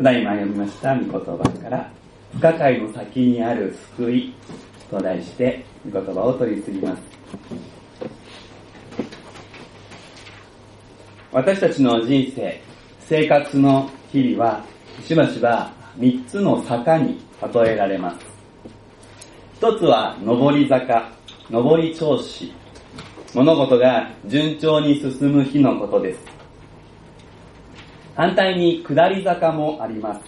ただいま読みました御言葉から、不可解の先にある救いと題して、御言葉を取り次ぎます。私たちの人生、生活の日々は、しばしば三つの坂に例えられます。一つは上り坂、上り調子。物事が順調に進む日のことです。反対に下り坂もあります。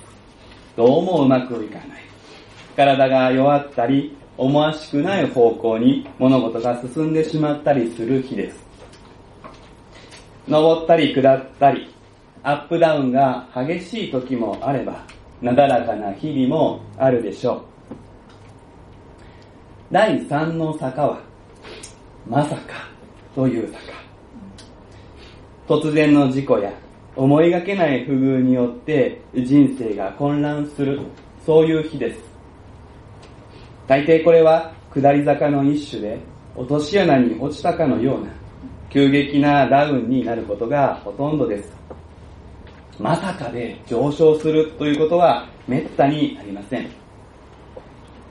どうもうまくいかない。体が弱ったり、思わしくない方向に物事が進んでしまったりする日です。登ったり下ったり、アップダウンが激しい時もあれば、なだらかな日々もあるでしょう。第3の坂は、まさかという坂。突然の事故や思いがけない不遇によって人生が混乱する、そういう日です。大抵これは下り坂の一種で落とし穴に落ちたかのような急激なダウンになることがほとんどです。まさかで上昇するということは滅多にありません。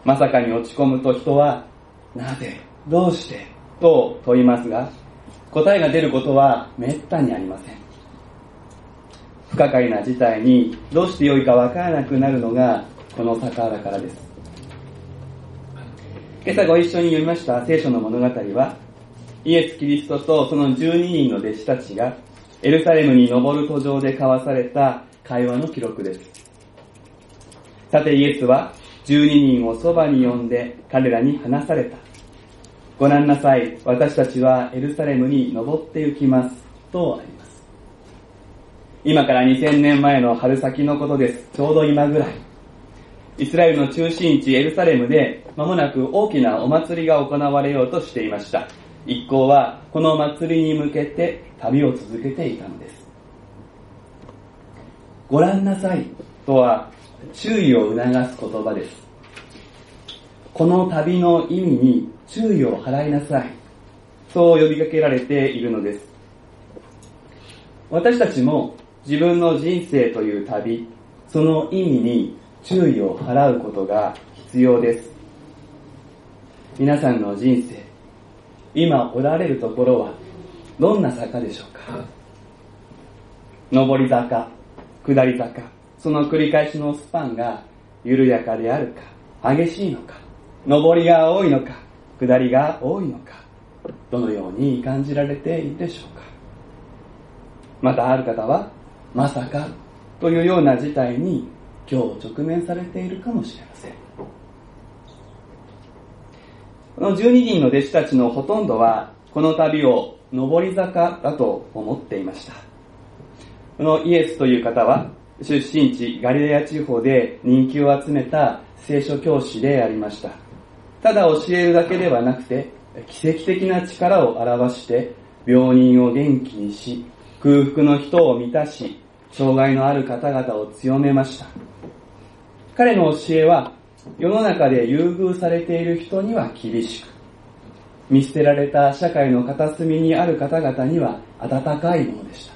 まさかに落ち込むと人は、なぜどうしてと問いますが、答えが出ることは滅多にありません。不可解な事態にどうしてよいかわからなくなるのがこの坂だからです。今朝ご一緒に読みました聖書の物語は、イエス・キリストとその12人の弟子たちがエルサレムに登る途上で交わされた会話の記録です。さてイエスは12人をそばに呼んで彼らに話された。ご覧なさい、私たちはエルサレムに登って行きます。とあります。今から2000年前の春先のことです。ちょうど今ぐらい。イスラエルの中心地エルサレムで間もなく大きなお祭りが行われようとしていました。一行はこの祭りに向けて旅を続けていたのです。ご覧なさいとは注意を促す言葉です。この旅の意味に注意を払いなさい。そう呼びかけられているのです。私たちも自分の人生という旅、その意味に注意を払うことが必要です。皆さんの人生、今おられるところはどんな坂でしょうか？上り坂、下り坂、その繰り返しのスパンが緩やかであるか、激しいのか、上りが多いのか、下りが多いのか、どのように感じられているでしょうか？またある方はまさかというような事態に今日直面されているかもしれません。この12人の弟子たちのほとんどはこの旅を上り坂だと思っていました。このイエスという方は出身地ガリレア地方で人気を集めた聖書教師でありました。ただ教えるだけではなくて奇跡的な力を表して病人を元気にし空腹の人を満たし障害のある方々を強めました。彼の教えは世の中で優遇されている人には厳しく、見捨てられた社会の片隅にある方々には温かいものでした。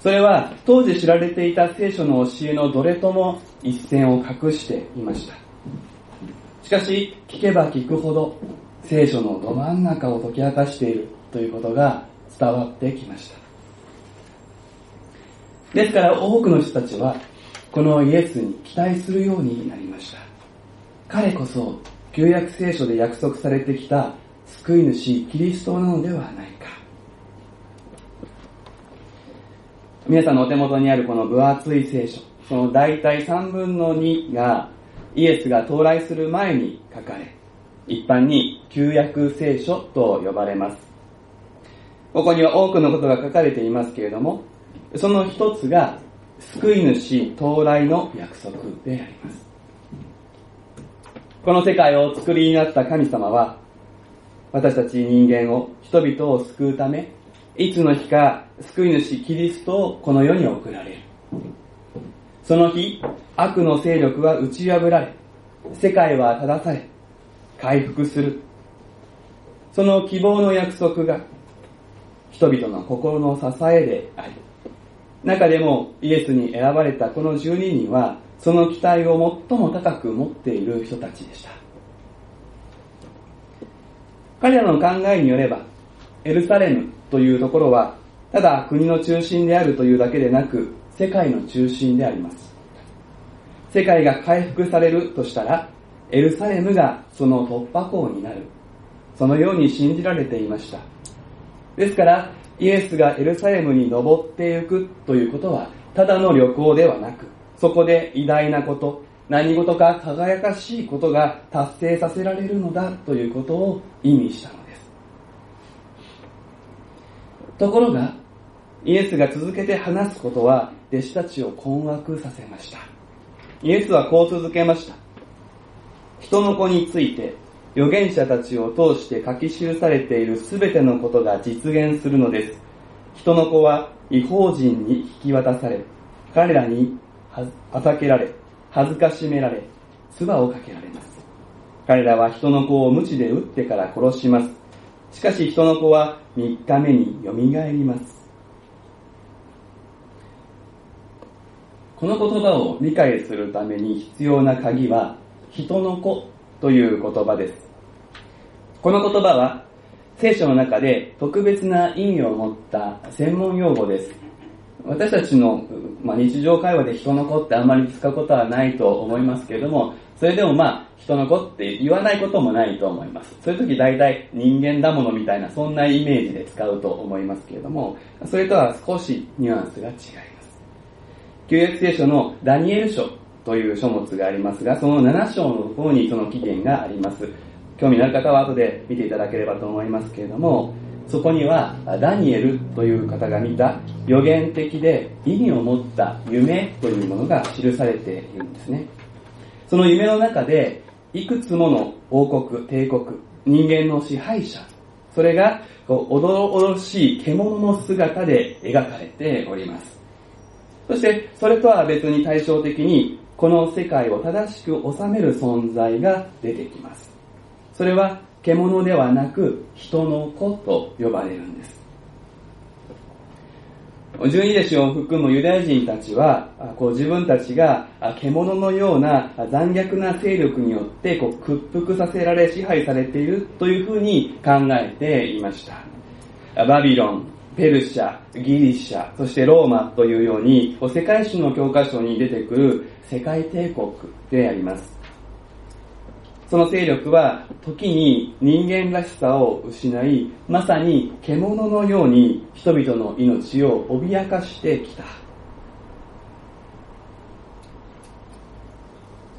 それは当時知られていた聖書の教えのどれとも一線を画していました。しかし、聞けば聞くほど聖書のど真ん中を解き明かしているということが伝わってきました。ですから多くの人たちは、このイエスに期待するようになりました。彼こそ、旧約聖書で約束されてきた救い主キリストなのではないか。皆さんのお手元にあるこの分厚い聖書、その大体3分の2がイエスが到来する前に書かれ、一般に旧約聖書と呼ばれます。ここには多くのことが書かれていますけれども、その一つが、救い主到来の約束であります。この世界を作りになった神様は、私たち人間を、人々を救うため、いつの日か救い主キリストをこの世に送られる。その日、悪の勢力は打ち破られ、世界は正され、回復する。その希望の約束が、人々の心の支えであり、中でもイエスに選ばれたこの12人は、その期待を最も高く持っている人たちでした。彼らの考えによれば、エルサレムというところは、ただ国の中心であるというだけでなく、世界の中心であります。世界が回復されるとしたら、エルサレムがその突破口になる。そのように信じられていました。ですから、イエスがエルサレムに登っていくということは、ただの旅行ではなく、そこで偉大なこと、何事か輝かしいことが達成させられるのだということを意味したのです。ところが、イエスが続けて話すことは弟子たちを困惑させました。イエスはこう続けました。人の子について預言者たちを通して書き記されているすべてのことが実現するのです。人の子は違法人に引き渡され、彼らにはたけられ、恥ずかしめられ、唾をかけられます。彼らは人の子を鞭で打ってから殺します。しかし人の子は三日目によみがえります。この言葉を理解するために必要な鍵は、人の子という言葉です。この言葉は聖書の中で特別な意味を持った専門用語です。私たちの、まあ、日常会話で人の子ってあんまり使うことはないと思いますけれども、それでもまあ、人の子って言わないこともないと思います。そういう時大体人間だものみたいな、そんなイメージで使うと思いますけれども、それとは少しニュアンスが違います。旧約聖書のダニエル書という書物がありますが、その7章のところにその起源があります。興味のある方は後で見ていただければと思いますけれども、そこにはダニエルという方が見た予言的で意味を持った夢というものが記されているんですね。その夢の中でいくつもの王国、帝国、人間の支配者、それがこうおどろおどしい獣の姿で描かれております。そしてそれとは別に対照的にこの世界を正しく治める存在が出てきます。それは獣ではなく人の子と呼ばれるんです。十二弟子を含むユダヤ人たちは、こう自分たちが獣のような残虐な勢力によってこう屈服させられ支配されているというふうに考えていました。バビロン、ペルシャ、ギリシャ、そしてローマというように、世界史の教科書に出てくる世界帝国であります。その勢力は時に人間らしさを失い、まさに獣のように人々の命を脅かしてきた。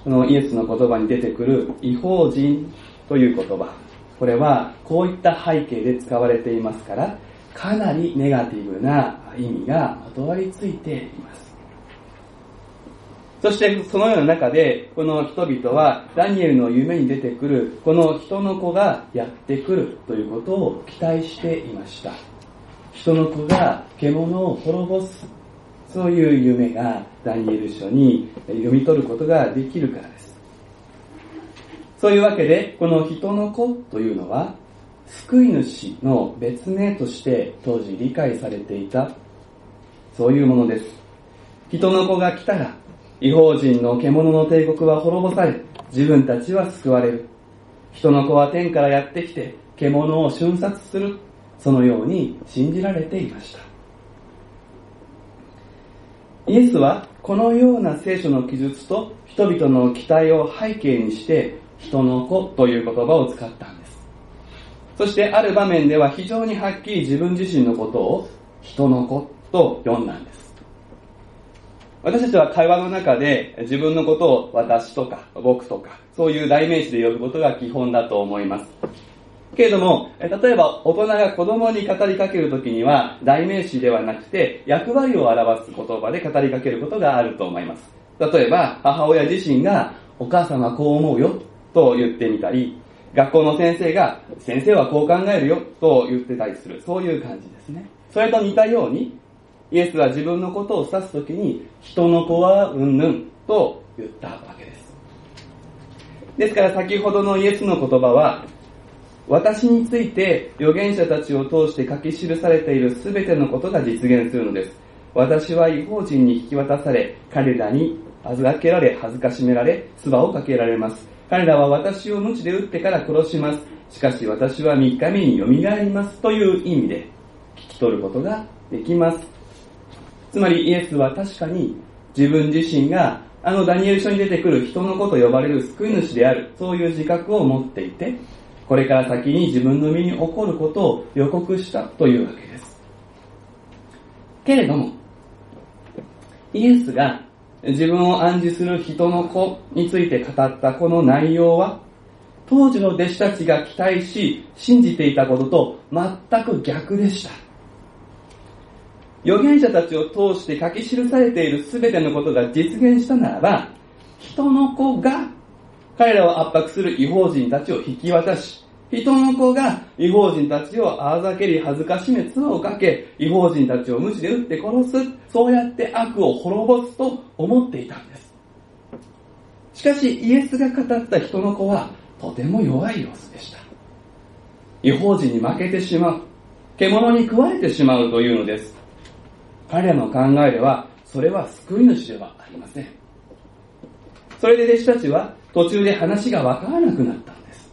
このイエスの言葉に出てくる違法人という言葉。これはこういった背景で使われていますから、かなりネガティブな意味がまとわりついています。そしてそのような中で、この人々はダニエルの夢に出てくる、この人の子がやってくるということを期待していました。人の子が獣を滅ぼす。そういう夢がダニエル書に読み取ることができるからです。そういうわけで、この人の子というのは、救い主の別名として当時理解されていた、そういうものです。人の子が来たら、違法人の獣の帝国は滅ぼされ、自分たちは救われる。人の子は天からやってきて、獣を瞬殺する。そのように信じられていました。イエスはこのような聖書の記述と人々の期待を背景にして人の子という言葉を使ったんです。そしてある場面では非常にはっきり自分自身のことを人の子と呼んだんです。私たちは会話の中で自分のことを私とか僕とかそういう代名詞で呼ぶことが基本だと思います。けれども、例えば大人が子供に語りかけるときには代名詞ではなくて役割を表す言葉で語りかけることがあると思います。例えば母親自身がお母さんはこう思うよと言ってみたり、学校の先生が先生はこう考えるよと言ってたりする。そういう感じですね。それと似たようにイエスは自分のことを指すときに、人の子はうんぬんと言ったわけです。ですから先ほどのイエスの言葉は、私について預言者たちを通して書き記されている全てのことが実現するのです。私は違法人に引き渡され、彼らに預けられ、恥ずかしめられ、唾をかけられます。彼らは私を無知で撃ってから殺します。しかし私は3日目に蘇りますという意味で聞き取ることができます。つまりイエスは確かに自分自身があのダニエル書に出てくる人の子と呼ばれる救い主である、そういう自覚を持っていて、これから先に自分の身に起こることを予告したというわけです。けれども、イエスが自分を暗示する人の子について語ったこの内容は、当時の弟子たちが期待し、信じていたことと全く逆でした。預言者たちを通して書き記されている全てのことが実現したならば、人の子が彼らを圧迫する違法人たちを引き渡し、人の子が違法人たちをあざけり恥ずかしめ唾をかけ、違法人たちを無知で撃って殺す、そうやって悪を滅ぼすと思っていたんです。しかしイエスが語った人の子はとても弱い様子でした。違法人に負けてしまう。獣に食われてしまうというのです。彼らの考えでは、それは救い主ではありません。それで弟子たちは途中で話がわからなくなったんです。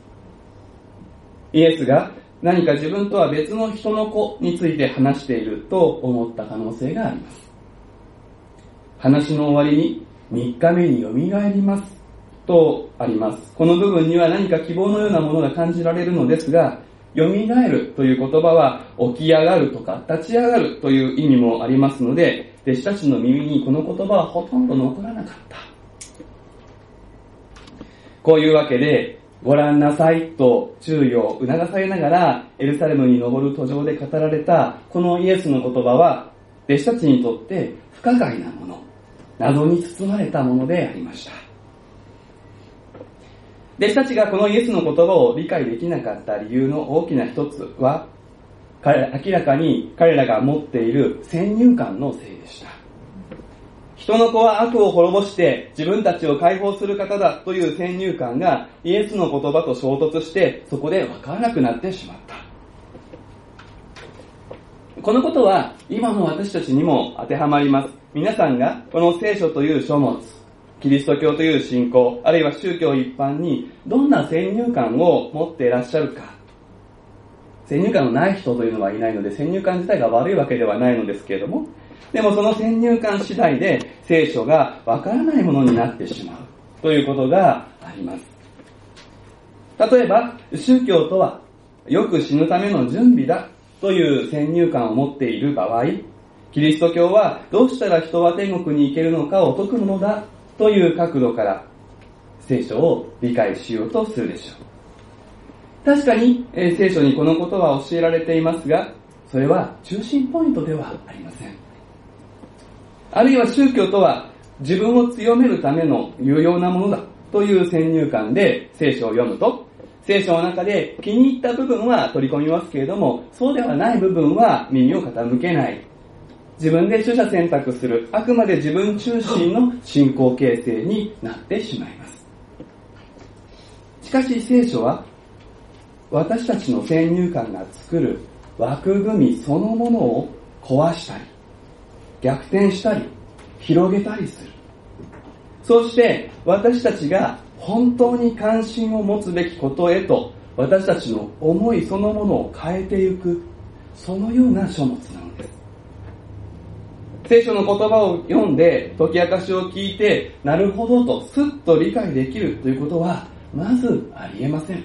イエスが何か自分とは別の人の子について話していると思った可能性があります。話の終わりに3日目によみがえりますとあります。この部分には何か希望のようなものが感じられるのですが、蘇るという言葉は起き上がるとか立ち上がるという意味もありますので、弟子たちの耳にこの言葉はほとんど残らなかった。こういうわけで、ご覧なさいと注意を促されながらエルサレムに登る途上で語られたこのイエスの言葉は弟子たちにとって不可解なもの、謎に包まれたものでありました。弟子たちがこのイエスの言葉を理解できなかった理由の大きな一つは、明らかに彼らが持っている先入観のせいでした。人の子は悪を滅ぼして自分たちを解放する方だという先入観がイエスの言葉と衝突してそこで分からなくなってしまった。このことは今の私たちにも当てはまります。皆さんがこの聖書という書物、キリスト教という信仰、あるいは宗教一般にどんな先入観を持っていらっしゃるか。先入観のない人というのはいないので、先入観自体が悪いわけではないのですけれども、でもその先入観次第で聖書がわからないものになってしまうということがあります。例えば、宗教とはよく死ぬための準備だという先入観を持っている場合、キリスト教はどうしたら人は天国に行けるのかを説くものだという角度から聖書を理解しようとするでしょう。確かに、えー、聖書にこのことは教えられていますが、それは中心ポイントではありません。あるいは宗教とは自分を強めるための有用なものだという先入観で聖書を読むと、聖書の中で気に入った部分は取り込みますけれども、そうではない部分は耳を傾けない自分で取捨選択する、あくまで自分中心の信仰形成になってしまいます。しかし聖書は、私たちの先入観が作る枠組みそのものを壊したり、逆転したり、広げたりする。そして私たちが本当に関心を持つべきことへと私たちの思いそのものを変えていく、そのような書物なのです。聖書の言葉を読んで、解き明かしを聞いて、なるほどとスッと理解できるということは、まずありえません。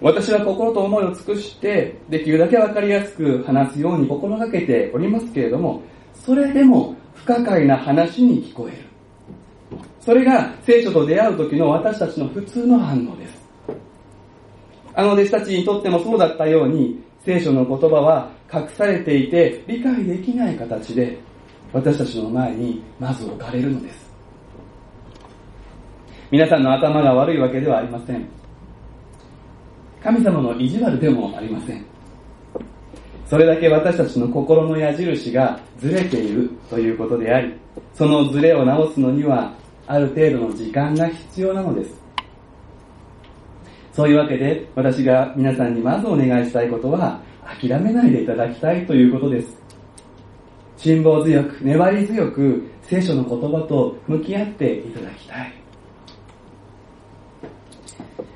私は心と思いを尽くして、できるだけわかりやすく話すように心がけておりますけれども、それでも不可解な話に聞こえる。それが聖書と出会う時の私たちの普通の反応です。あの弟子たちにとってもそうだったように、聖書の言葉は隠されていて理解できない形で私たちの前にまず置かれるのです。皆さんの頭が悪いわけではありません。神様の意地悪でもありません。それだけ私たちの心の矢印がずれているということであり、そのずれを直すのにはある程度の時間が必要なのです。そういうわけで、私が皆さんにまずお願いしたいことは、諦めないでいただきたいということです。辛抱強く、粘り強く、聖書の言葉と向き合っていただきたい。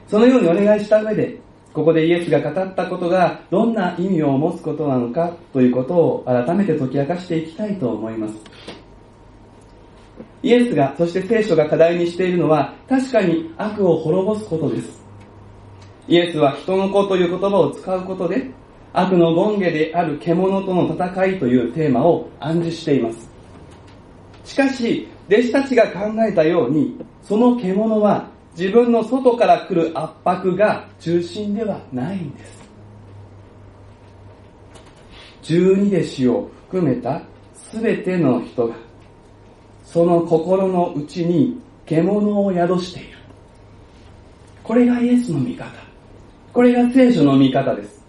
そのようにお願いした上で、ここでイエスが語ったことがどんな意味を持つことなのかということを改めて解き明かしていきたいと思います。イエスが、そして聖書が課題にしているのは確かに悪を滅ぼすことです。イエスは人の子という言葉を使うことで悪の権下である獣との戦いというテーマを暗示しています。しかし、弟子たちが考えたように、その獣は自分の外から来る圧迫が中心ではないんです。十二弟子を含めた全ての人が、その心の内に獣を宿している。これがイエスの味方。これが聖書の味方です。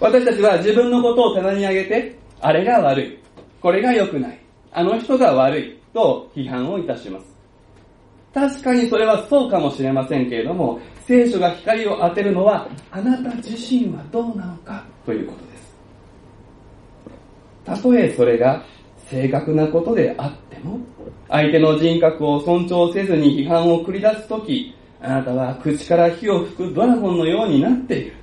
私たちは自分のことを棚に上げて、あれが悪い。これが良くない。あの人が悪い。と批判をいたします。確かにそれはそうかもしれませんけれども、聖書が光を当てるのは、あなた自身はどうなのかということです。たとえそれが正確なことであっても、相手の人格を尊重せずに批判を繰り出すとき、あなたは口から火を吹くドラゴンのようになっている。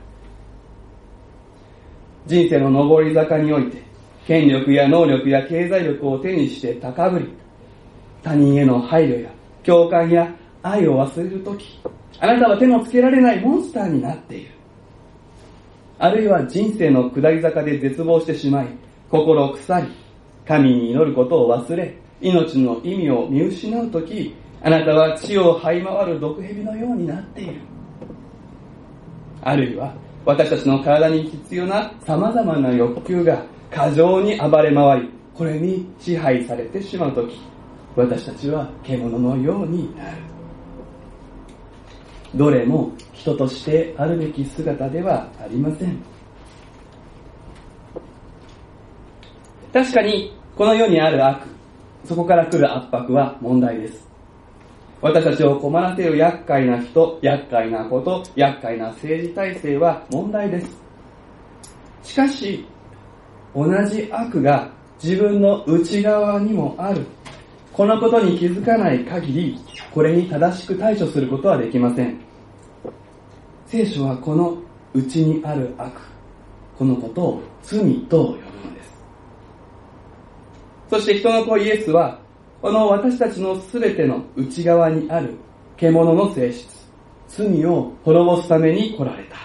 人生の上り坂において、権力や能力や経済力を手にして高ぶり、他人への配慮や共感や愛を忘れるとき、あなたは手のつけられないモンスターになっている。あるいは人生の下り坂で絶望してしまい、心腐り、神に祈ることを忘れ、命の意味を見失うとき、あなたは地を這い回る毒蛇のようになっている。あるいは、私たちの体に必要な様々な欲求が過剰に暴れ回り、これに支配されてしまうとき、私たちは獣のようになる。どれも人としてあるべき姿ではありません。確かに、この世にある悪、そこから来る圧迫は問題です。私たちを困らせる厄介な人、厄介なこと、厄介な政治体制は問題です。しかし、同じ悪が自分の内側にもあるこのことに気づかない限り、これに正しく対処することはできません。聖書はこの内にある悪、このことを罪と呼ぶのです。そして人の子イエスは、この私たちの全ての内側にある獣の性質、罪を滅ぼすために来られた。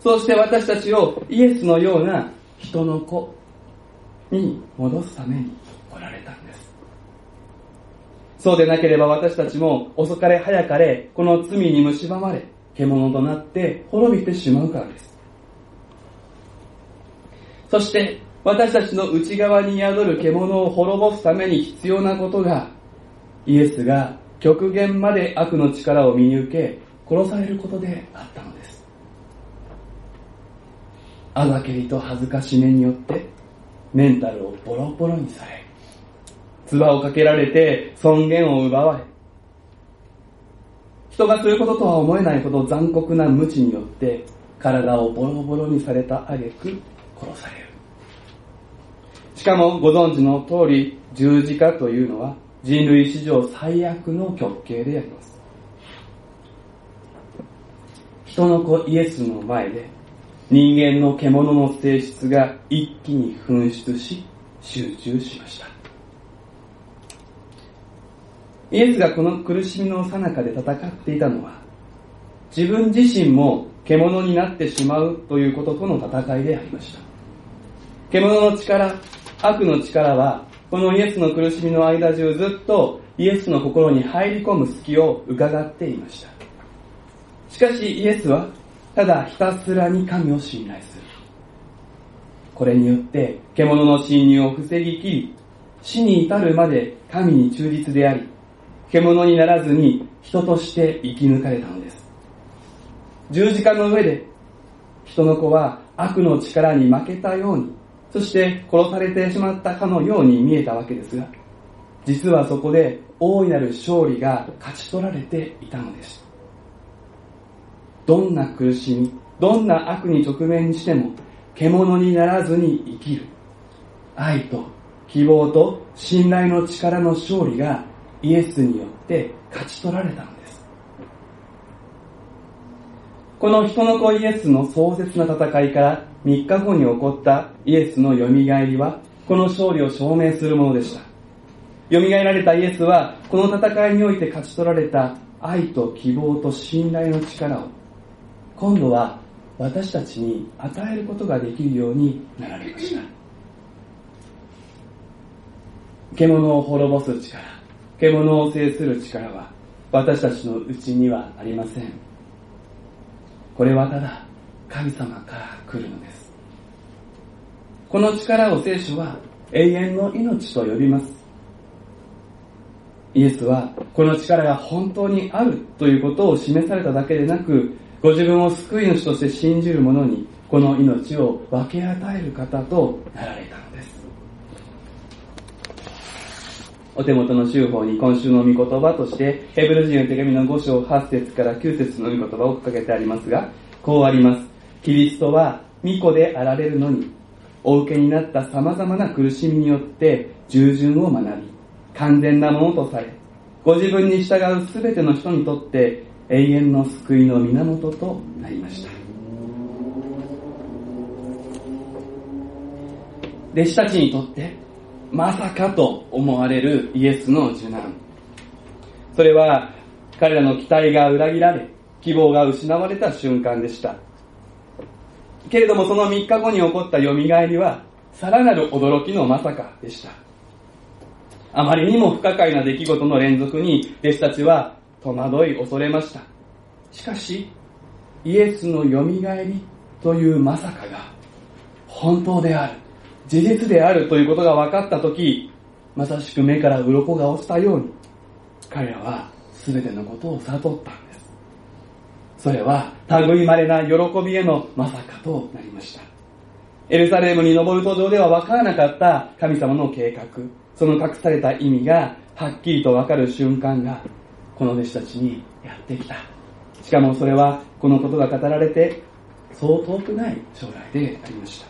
そして私たちをイエスのような人の子に戻すために来られたんです。そうでなければ私たちも遅かれ早かれこの罪に蝕まれ獣となって滅びてしまうからです。そして私たちの内側に宿る獣を滅ぼすために必要なことがイエスが極限まで悪の力を身に受け殺されることであったのです。あざけりと恥ずかしめによってメンタルをボロボロにされ唾をかけられて尊厳を奪われ、人がすることとは思えないほど残酷な無知によって体をボロボロにされた挙句殺される。しかもご存知の通り十字架というのは人類史上最悪の極刑であります。人の子イエスの前で人間の獣の性質が一気に噴出し集中しました。イエスがこの苦しみの最中で戦っていたのは、自分自身も獣になってしまうということとの戦いでありました。獣の力、悪の力は、このイエスの苦しみの間中ずっとイエスの心に入り込む隙を伺っていました。しかしイエスは、ただひたすらに神を信頼する。これによって獣の侵入を防ぎきり、死に至るまで神に忠実であり、獣にならずに人として生き抜かれたのです。十字架の上で人の子は悪の力に負けたように、そして殺されてしまったかのように見えたわけですが、実はそこで大いなる勝利が勝ち取られていたのです。どんな苦しみ、どんな悪に直面しても、獣にならずに生きる。愛と希望と信頼の力の勝利がイエスによって勝ち取られたのです。この人の子イエスの壮絶な戦いから3日後に起こったイエスの蘇りは、この勝利を証明するものでした。蘇られたイエスは、この戦いにおいて勝ち取られた愛と希望と信頼の力を、今度は私たちに与えることができるようになられました。獣を滅ぼす力、獣を制する力は私たちのうちにはありません。これはただ神様から来るのです。この力を聖書は永遠の命と呼びます。イエスはこの力が本当にあるということを示されただけでなく、ご自分を救い主として信じる者にこの命を分け与える方となられたのです。お手元の週報に今週の御言葉として、ヘブル人の手紙の5章8節から9節の御言葉をかけてありますが、こうあります。キリストは御子であられるのに、お受けになった様々な苦しみによって従順を学び、完全なものとされ、ご自分に従うすべての人にとって永遠の救いの源となりました。弟子たちにとってまさかと思われるイエスの受難。それは彼らの期待が裏切られ、希望が失われた瞬間でした。けれどもその3日後に起こった蘇りは、さらなる驚きのまさかでした。あまりにも不可解な出来事の連続に弟子たちは戸惑い恐れました。しかし、イエスの蘇りというまさかが本当である、事実であるということが分かったとき、まさしく目から鱗が落ちたように、彼らは全てのことを悟ったんです。それは、類まれな喜びへのまさかとなりました。エルサレムに登る途上では分からなかった神様の計画、その隠された意味がはっきりと分かる瞬間が、この弟子たちにやってきた。しかもそれは、このことが語られて、そう遠くない将来でありました。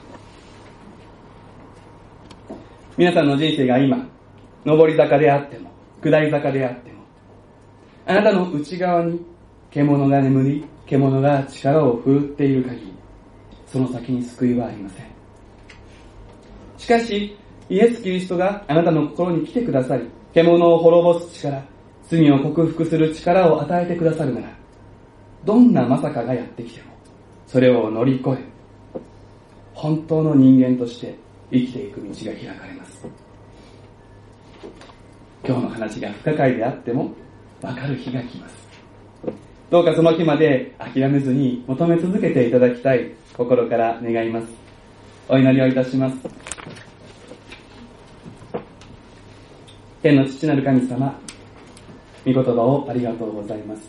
皆さんの人生が今、上り坂であっても、下り坂であっても、あなたの内側に獣が眠り、獣が力を振るっている限り、その先に救いはありません。しかし、イエス・キリストがあなたの心に来てくださり、獣を滅ぼす力、罪を克服する力を与えてくださるなら、どんなまさかがやってきても、それを乗り越え、本当の人間として生きていく道が開かれます。今日の話が不可解であっても、わかる日が来ます。どうかその日まで諦めずに求め続けていただきたい心から願います。お祈りをいたします。天の父なる神様、御言葉をありがとうございます。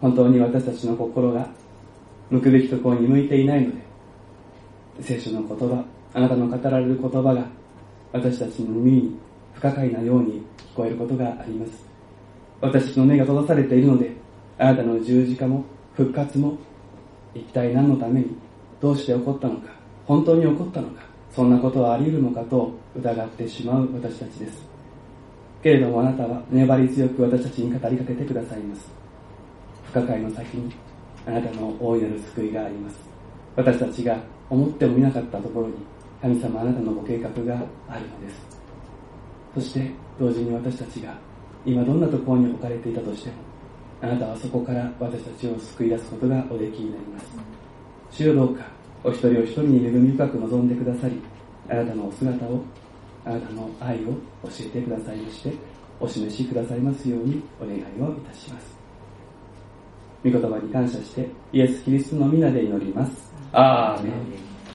本当に私たちの心が向くべきところに向いていないので、聖書の言葉、あなたの語られる言葉が私たちの耳に不可解なように聞こえることがあります。私たちの目が閉ざされているので、あなたの十字架も復活も一体何のためにどうして起こったのか、本当に起こったのか、そんなことはあり得るのかと疑ってしまう私たちです。けれどもあなたは粘り強く私たちに語りかけてくださいます。不可解の先にあなたの大いなる救いがあります。私たちが思ってもみなかったところに神様あなたのご計画があるのです。そして同時に私たちが今どんなところに置かれていたとしてもあなたはそこから私たちを救い出すことがおできになります。主よどうかお一人お一人に恵み深く望んでくださり、あなたのお姿を、あなたの愛を教えてくださいまして、お示しくださいますようにお願いをいたします。御言葉に感謝して、イエス・キリストの皆で祈ります。アーメン